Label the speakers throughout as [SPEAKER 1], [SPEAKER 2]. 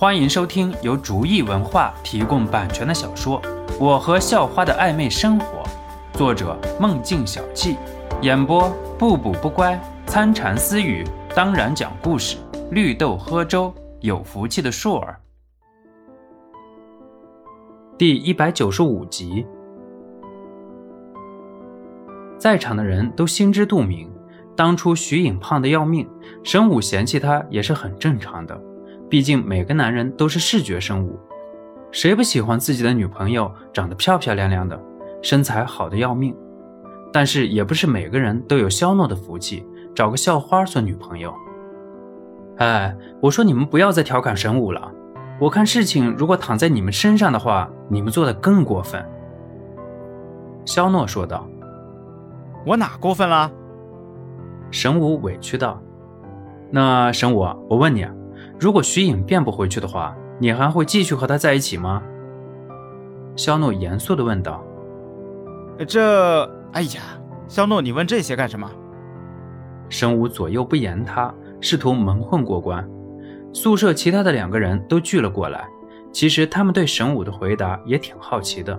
[SPEAKER 1] 欢迎收听由竹意文化提供版权的小说《我和校花的暧昧生活》，作者梦境小憩，演播不补不乖、参禅私语，当然讲故事，绿豆喝粥，有福气的硕儿。第一百九十五集，在场的人都心知肚明，当初徐颖胖的要命，神武嫌弃他也是很正常的。毕竟每个男人都是视觉生物，谁不喜欢自己的女朋友长得漂漂亮亮的，身材好的要命？但是也不是每个人都有肖诺的福气，找个校花做女朋友。哎，我说你们不要再调侃神武了，我看事情如果躺在你们身上的话，你们做的更过分。肖诺说道：“
[SPEAKER 2] 我哪过分了？”
[SPEAKER 1] 神武委屈道：“那神武，我问你。”如果徐颖变不回去的话，你还会继续和他在一起吗？肖诺严肃地问道。
[SPEAKER 2] 这……哎呀，肖诺，你问这些干什么？
[SPEAKER 1] 神武左右不言他，试图蒙混过关。宿舍其他的两个人都聚了过来，其实他们对神武的回答也挺好奇的。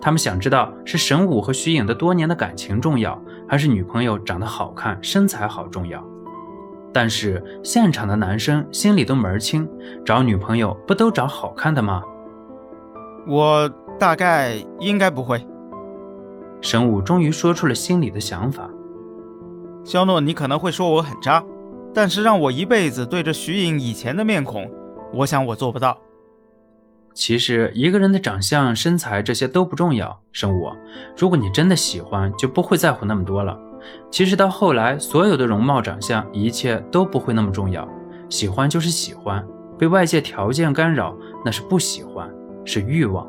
[SPEAKER 1] 他们想知道是神武和徐颖的多年的感情重要，还是女朋友长得好看、身材好重要？但是现场的男生心里都门儿清，找女朋友不都找好看的吗？
[SPEAKER 2] 我大概应该不会。
[SPEAKER 1] 神武终于说出了心里的想法。
[SPEAKER 2] 肖诺，你可能会说我很渣，但是让我一辈子对着徐颖以前的面孔，我想我做不到。
[SPEAKER 1] 其实一个人的长相、身材这些都不重要，神武，如果你真的喜欢，就不会在乎那么多了。其实到后来，所有的容貌、长相，一切都不会那么重要。喜欢就是喜欢，被外界条件干扰，那是不喜欢，是欲望。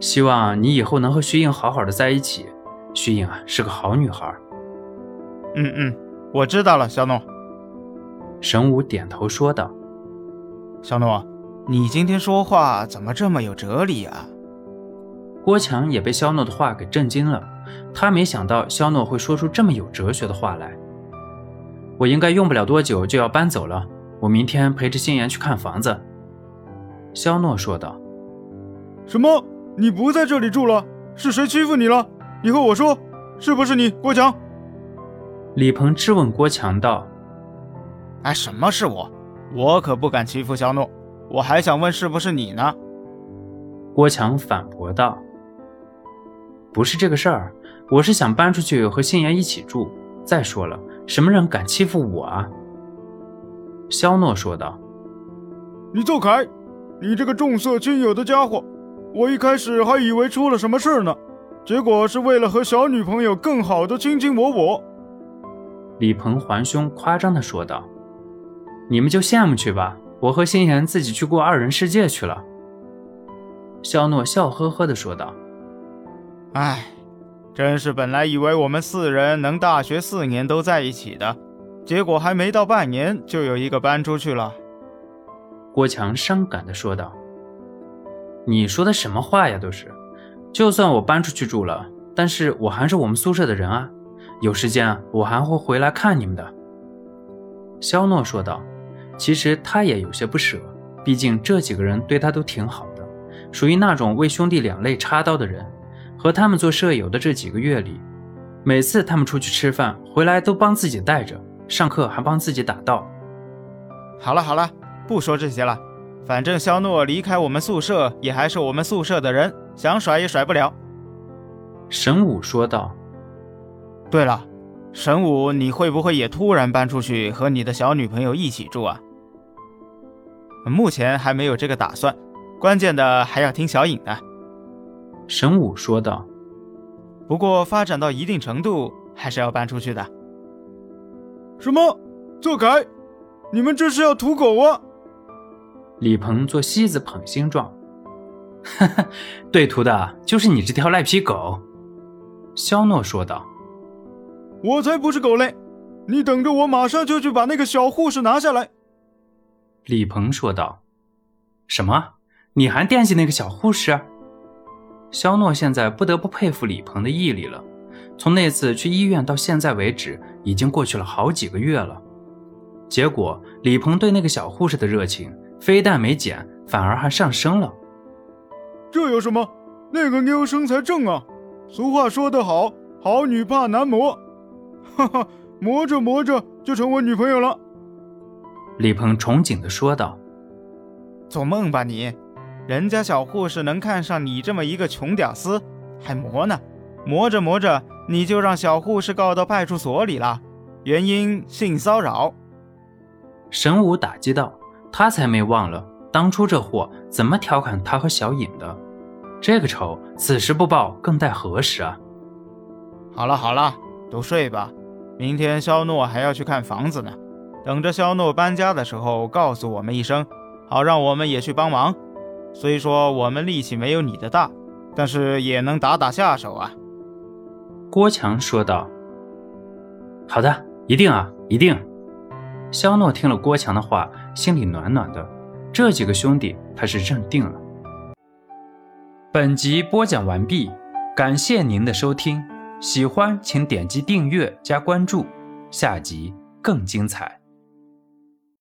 [SPEAKER 1] 希望你以后能和徐颖好好的在一起。徐颖啊，是个好女孩。
[SPEAKER 2] 嗯嗯，我知道了，小诺。
[SPEAKER 1] 神武点头说道：“
[SPEAKER 2] 小诺，你今天说话怎么这么有哲理啊？”
[SPEAKER 1] 郭强也被肖诺的话给震惊了。他没想到肖诺会说出这么有哲学的话来。我应该用不了多久就要搬走了，我明天陪着心妍去看房子。”肖诺说道。
[SPEAKER 3] “什么？你不在这里住了？是谁欺负你了？你和我说，是不是你，郭强？”
[SPEAKER 1] 李鹏质问郭强道。
[SPEAKER 2] “哎，什么是我？我可不敢欺负肖诺。我还想问，是不是你呢？”
[SPEAKER 1] 郭强反驳道。不是这个事儿，我是想搬出去和心妍一起住。再说了，什么人敢欺负我啊？肖诺说道。
[SPEAKER 3] 你走开！你这个重色轻友的家伙，我一开始还以为出了什么事呢，结果是为了和小女朋友更好的卿卿我我。
[SPEAKER 1] 李鹏环胸夸张的说道。你们就羡慕去吧，我和心妍自己去过二人世界去了。肖诺笑呵呵的说道。
[SPEAKER 2] 唉，真是本来以为我们四人能大学四年都在一起的，结果还没到半年就有一个搬出去了。
[SPEAKER 1] 郭强伤感地说道：“你说的什么话呀？都是，就算我搬出去住了，但是我还是我们宿舍的人啊，有时间我还会回来看你们的。”肖诺说道：“其实他也有些不舍，毕竟这几个人对他都挺好的，属于那种为兄弟两肋插刀的人。”和他们做舍友的这几个月里，每次他们出去吃饭回来都帮自己带着，上课还帮自己打道。
[SPEAKER 2] 好了好了，不说这些了，反正肖诺离开我们宿舍也还是我们宿舍的人，想甩也甩不了。
[SPEAKER 1] 神武说道。
[SPEAKER 2] 对了，神武，你会不会也突然搬出去和你的小女朋友一起住啊？目前还没有这个打算，关键的还要听小颖的。
[SPEAKER 1] 神武说道：“
[SPEAKER 2] 不过发展到一定程度，还是要搬出去的。”
[SPEAKER 3] 什么？做改！你们这是要屠狗啊？
[SPEAKER 1] 李鹏做西子捧心状。哈哈，对图的就是你这条赖皮狗。”肖诺说道。
[SPEAKER 3] “我才不是狗嘞！你等着，我马上就去把那个小护士拿下来。”
[SPEAKER 1] 李鹏说道。“什么？你还惦记那个小护士？”肖诺现在不得不佩服李鹏的毅力了。从那次去医院到现在为止，已经过去了好几个月了。结果，李鹏对那个小护士的热情，非但没减，反而还上升了。
[SPEAKER 3] 这有什么？那个妞身材正啊！俗话说得好，好女怕男磨。哈哈，磨着磨着就成我女朋友了。
[SPEAKER 1] 李鹏憧憬地说道：“
[SPEAKER 2] 做梦吧你！人家小护士能看上你这么一个穷屌丝，还磨呢？磨着磨着，你就让小护士告到派出所里了，原因性骚扰。”
[SPEAKER 1] 神武打击道：“他才没忘了当初这货怎么调侃他和小颖的。这个仇，此时不报更待何时啊！”
[SPEAKER 2] 好了好了，都睡吧。明天肖诺还要去看房子呢，等着肖诺搬家的时候告诉我们一声，好让我们也去帮忙。虽说我们力气没有你的大，但是也能打打下手啊。”
[SPEAKER 1] 郭强说道。“好的，一定啊，一定。”肖诺听了郭强的话，心里暖暖的。这几个兄弟他是认定了。本集播讲完毕，感谢您的收听，喜欢请点击订阅加关注，下集更精彩。